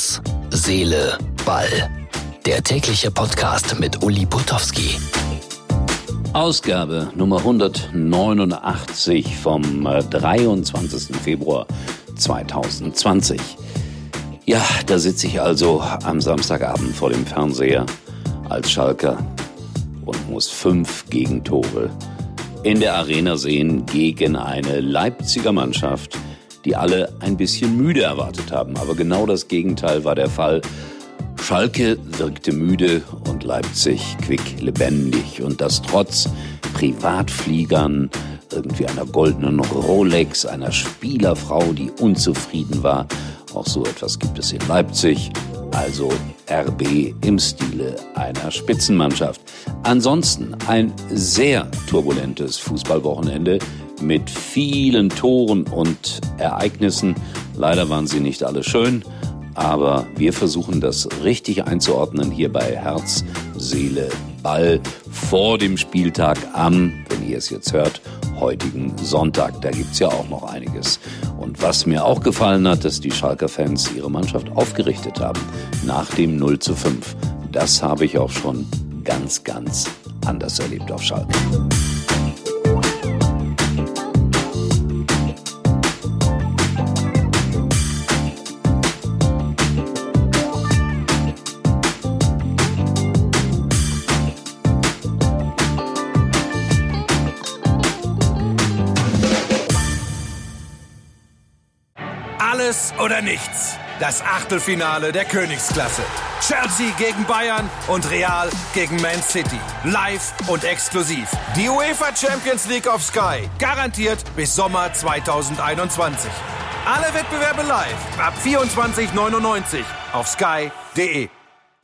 Herz, Seele, Ball. Der tägliche Podcast mit Uli Potowski. Ausgabe Nummer 189 vom 23. Äh, Februar 2020. Ja, da sitze ich also am Samstagabend vor dem Fernseher als Schalker und muss fünf Gegentore in der Arena sehen gegen eine Leipziger Mannschaft, die alle ein bisschen müde erwartet haben. Aber genau das Gegenteil war der Fall. Schalke wirkte müde und Leipzig quick lebendig und das trotz Privatfliegern, irgendwie einer goldenen Rolex, einer Spielerfrau, die unzufrieden war. Auch so etwas gibt es in Leipzig. Also RB im Stile einer Spitzenmannschaft. Ansonsten ein sehr turbulentes Fußballwochenende mit vielen Toren und Ereignissen. Leider waren sie nicht alle schön, aber wir versuchen das richtig einzuordnen hier bei Herz, Seele, Ball vor dem Spieltag am, wenn ihr es jetzt hört, heutigen Sonntag. Da gibt's ja auch noch einiges. Und was mir auch gefallen hat, dass die Schalker Fans ihre Mannschaft aufgerichtet haben nach dem 0 zu 5. Das habe ich auch schon ganz, ganz anders erlebt auf Schalke. Alles oder nichts. Das Achtelfinale der Königsklasse. Chelsea gegen Bayern und Real gegen Man City. Live und exklusiv. Die UEFA Champions League of Sky. Garantiert bis Sommer 2021. Alle Wettbewerbe live ab 24,99 auf sky.de.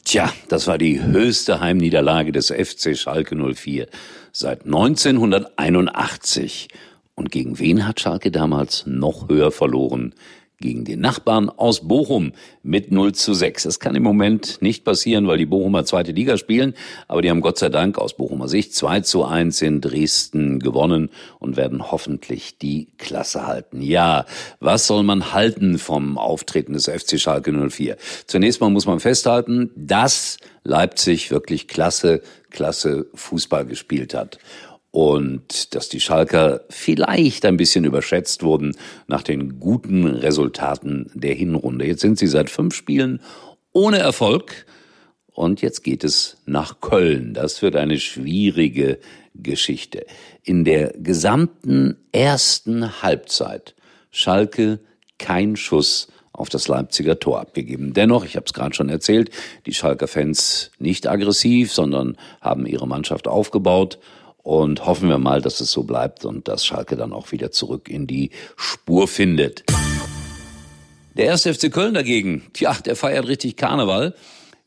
Tja, das war die höchste Heimniederlage des FC Schalke 04 seit 1981. Und gegen wen hat Schalke damals noch höher verloren? Gegen den Nachbarn aus Bochum mit 0 zu 6. Das kann im Moment nicht passieren, weil die Bochumer zweite Liga spielen, aber die haben Gott sei Dank aus Bochumer Sicht 2 zu 1 in Dresden gewonnen und werden hoffentlich die Klasse halten. Ja, was soll man halten vom Auftreten des FC Schalke 04? Zunächst mal muss man festhalten, dass Leipzig wirklich klasse, klasse Fußball gespielt hat und dass die Schalker vielleicht ein bisschen überschätzt wurden nach den guten Resultaten der Hinrunde. Jetzt sind sie seit fünf Spielen ohne Erfolg und jetzt geht es nach Köln. Das wird eine schwierige Geschichte. In der gesamten ersten Halbzeit Schalke kein Schuss auf das Leipziger Tor abgegeben. Dennoch, ich habe es gerade schon erzählt, die Schalker Fans nicht aggressiv, sondern haben ihre Mannschaft aufgebaut und hoffen wir mal, dass es so bleibt und dass Schalke dann auch wieder zurück in die Spur findet. Der erste FC Köln dagegen, tja, der feiert richtig Karneval.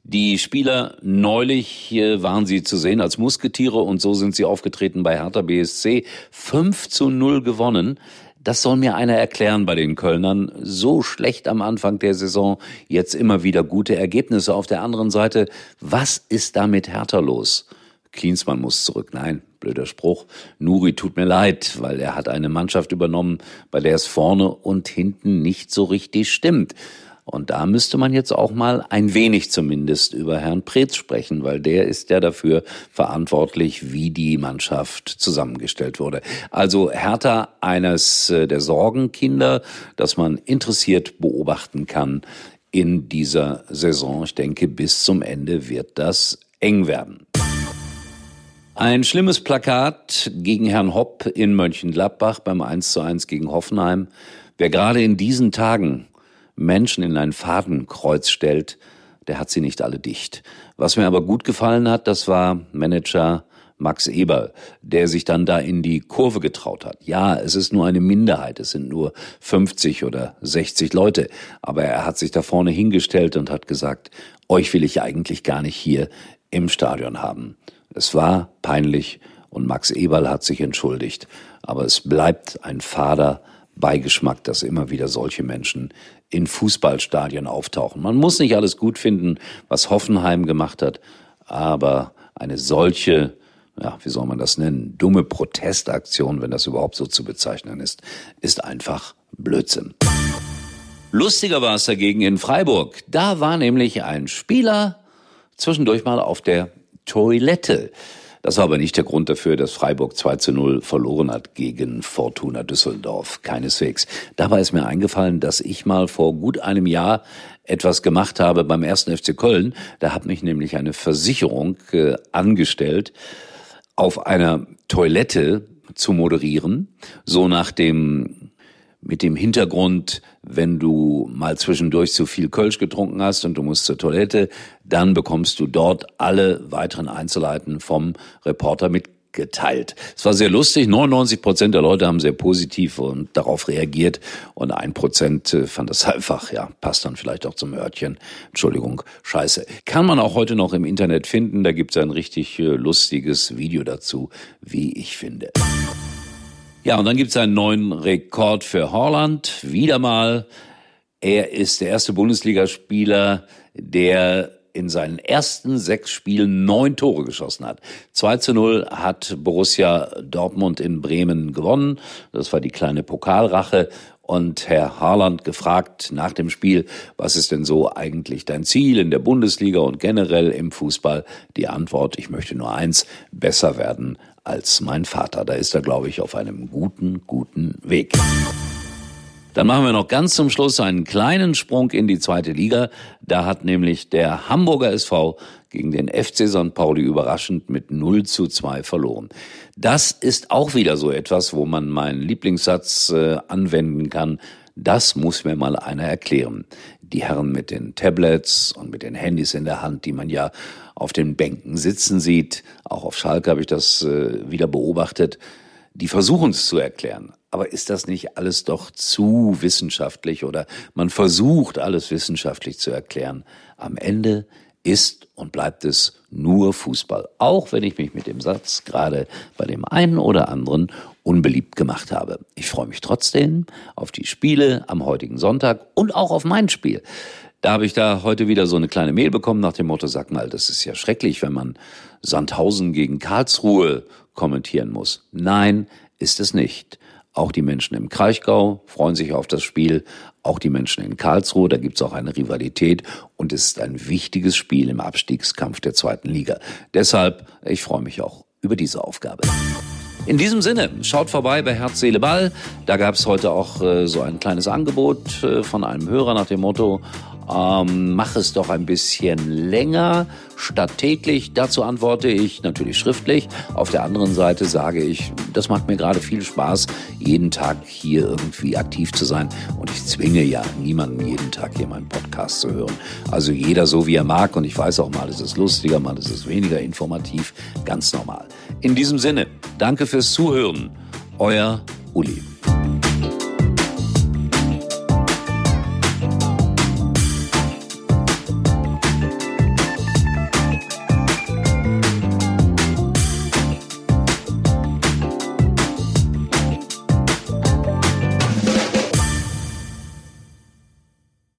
Die Spieler neulich waren sie zu sehen als Musketiere und so sind sie aufgetreten bei Hertha BSC. 5 zu 0 gewonnen. Das soll mir einer erklären bei den Kölnern. So schlecht am Anfang der Saison, jetzt immer wieder gute Ergebnisse. Auf der anderen Seite, was ist da mit Hertha los? Klinsmann muss zurück. Nein, blöder Spruch. Nuri tut mir leid, weil er hat eine Mannschaft übernommen, bei der es vorne und hinten nicht so richtig stimmt. Und da müsste man jetzt auch mal ein wenig zumindest über Herrn Preetz sprechen, weil der ist ja dafür verantwortlich, wie die Mannschaft zusammengestellt wurde. Also Hertha eines äh, der Sorgenkinder, das man interessiert beobachten kann in dieser Saison. Ich denke, bis zum Ende wird das eng werden. Ein schlimmes Plakat gegen Herrn Hopp in Mönchengladbach beim 1 zu 1 gegen Hoffenheim. Wer gerade in diesen Tagen Menschen in ein Fadenkreuz stellt, der hat sie nicht alle dicht. Was mir aber gut gefallen hat, das war Manager Max Eberl, der sich dann da in die Kurve getraut hat. Ja, es ist nur eine Minderheit, es sind nur 50 oder 60 Leute, aber er hat sich da vorne hingestellt und hat gesagt, euch will ich eigentlich gar nicht hier im Stadion haben. Es war peinlich und Max Eberl hat sich entschuldigt. Aber es bleibt ein fader Beigeschmack, dass immer wieder solche Menschen in Fußballstadien auftauchen. Man muss nicht alles gut finden, was Hoffenheim gemacht hat, aber eine solche, ja, wie soll man das nennen, dumme Protestaktion, wenn das überhaupt so zu bezeichnen ist, ist einfach Blödsinn. Lustiger war es dagegen in Freiburg. Da war nämlich ein Spieler zwischendurch mal auf der Toilette. Das war aber nicht der Grund dafür, dass Freiburg 2 zu 0 verloren hat gegen Fortuna Düsseldorf. Keineswegs. Dabei ist mir eingefallen, dass ich mal vor gut einem Jahr etwas gemacht habe beim ersten FC Köln. Da hat mich nämlich eine Versicherung äh, angestellt, auf einer Toilette zu moderieren. So nach dem mit dem Hintergrund, wenn du mal zwischendurch zu viel Kölsch getrunken hast und du musst zur Toilette, dann bekommst du dort alle weiteren Einzelheiten vom Reporter mitgeteilt. Es war sehr lustig. 99 Prozent der Leute haben sehr positiv und darauf reagiert und ein Prozent äh, fand das einfach, ja, passt dann vielleicht auch zum Örtchen. Entschuldigung, scheiße. Kann man auch heute noch im Internet finden. Da gibt es ein richtig äh, lustiges Video dazu, wie ich finde. Ja, und dann gibt es einen neuen Rekord für Holland. Wieder mal. Er ist der erste Bundesligaspieler, der in seinen ersten sechs Spielen neun Tore geschossen hat. 2 zu 0 hat Borussia Dortmund in Bremen gewonnen. Das war die kleine Pokalrache. Und Herr Haaland gefragt nach dem Spiel, was ist denn so eigentlich dein Ziel in der Bundesliga und generell im Fußball? Die Antwort, ich möchte nur eins, besser werden als mein Vater. Da ist er, glaube ich, auf einem guten, guten Weg. Dann machen wir noch ganz zum Schluss einen kleinen Sprung in die zweite Liga. Da hat nämlich der Hamburger SV gegen den FC St. Pauli überraschend mit 0 zu 2 verloren. Das ist auch wieder so etwas, wo man meinen Lieblingssatz äh, anwenden kann. Das muss mir mal einer erklären. Die Herren mit den Tablets und mit den Handys in der Hand, die man ja auf den Bänken sitzen sieht, auch auf Schalke habe ich das äh, wieder beobachtet, die versuchen es zu erklären. Aber ist das nicht alles doch zu wissenschaftlich oder man versucht alles wissenschaftlich zu erklären? Am Ende ist und bleibt es nur Fußball. Auch wenn ich mich mit dem Satz gerade bei dem einen oder anderen unbeliebt gemacht habe. Ich freue mich trotzdem auf die Spiele am heutigen Sonntag und auch auf mein Spiel. Da habe ich da heute wieder so eine kleine Mail bekommen nach dem Motto, sag mal, das ist ja schrecklich, wenn man Sandhausen gegen Karlsruhe kommentieren muss. Nein, ist es nicht. Auch die Menschen im Kraichgau freuen sich auf das Spiel, auch die Menschen in Karlsruhe, da gibt's auch eine Rivalität und es ist ein wichtiges Spiel im Abstiegskampf der zweiten Liga. Deshalb, ich freue mich auch über diese Aufgabe. In diesem Sinne, schaut vorbei bei Herz, Seele, Ball. Da gab es heute auch äh, so ein kleines Angebot äh, von einem Hörer nach dem Motto, ähm, mach es doch ein bisschen länger statt täglich. Dazu antworte ich natürlich schriftlich. Auf der anderen Seite sage ich, das macht mir gerade viel Spaß, jeden Tag hier irgendwie aktiv zu sein. Und ich zwinge ja niemanden jeden Tag hier meinen Podcast zu hören. Also jeder so wie er mag. Und ich weiß auch mal, ist es lustiger, mal ist es weniger informativ. Ganz normal. In diesem Sinne, danke fürs Zuhören. Euer Uli.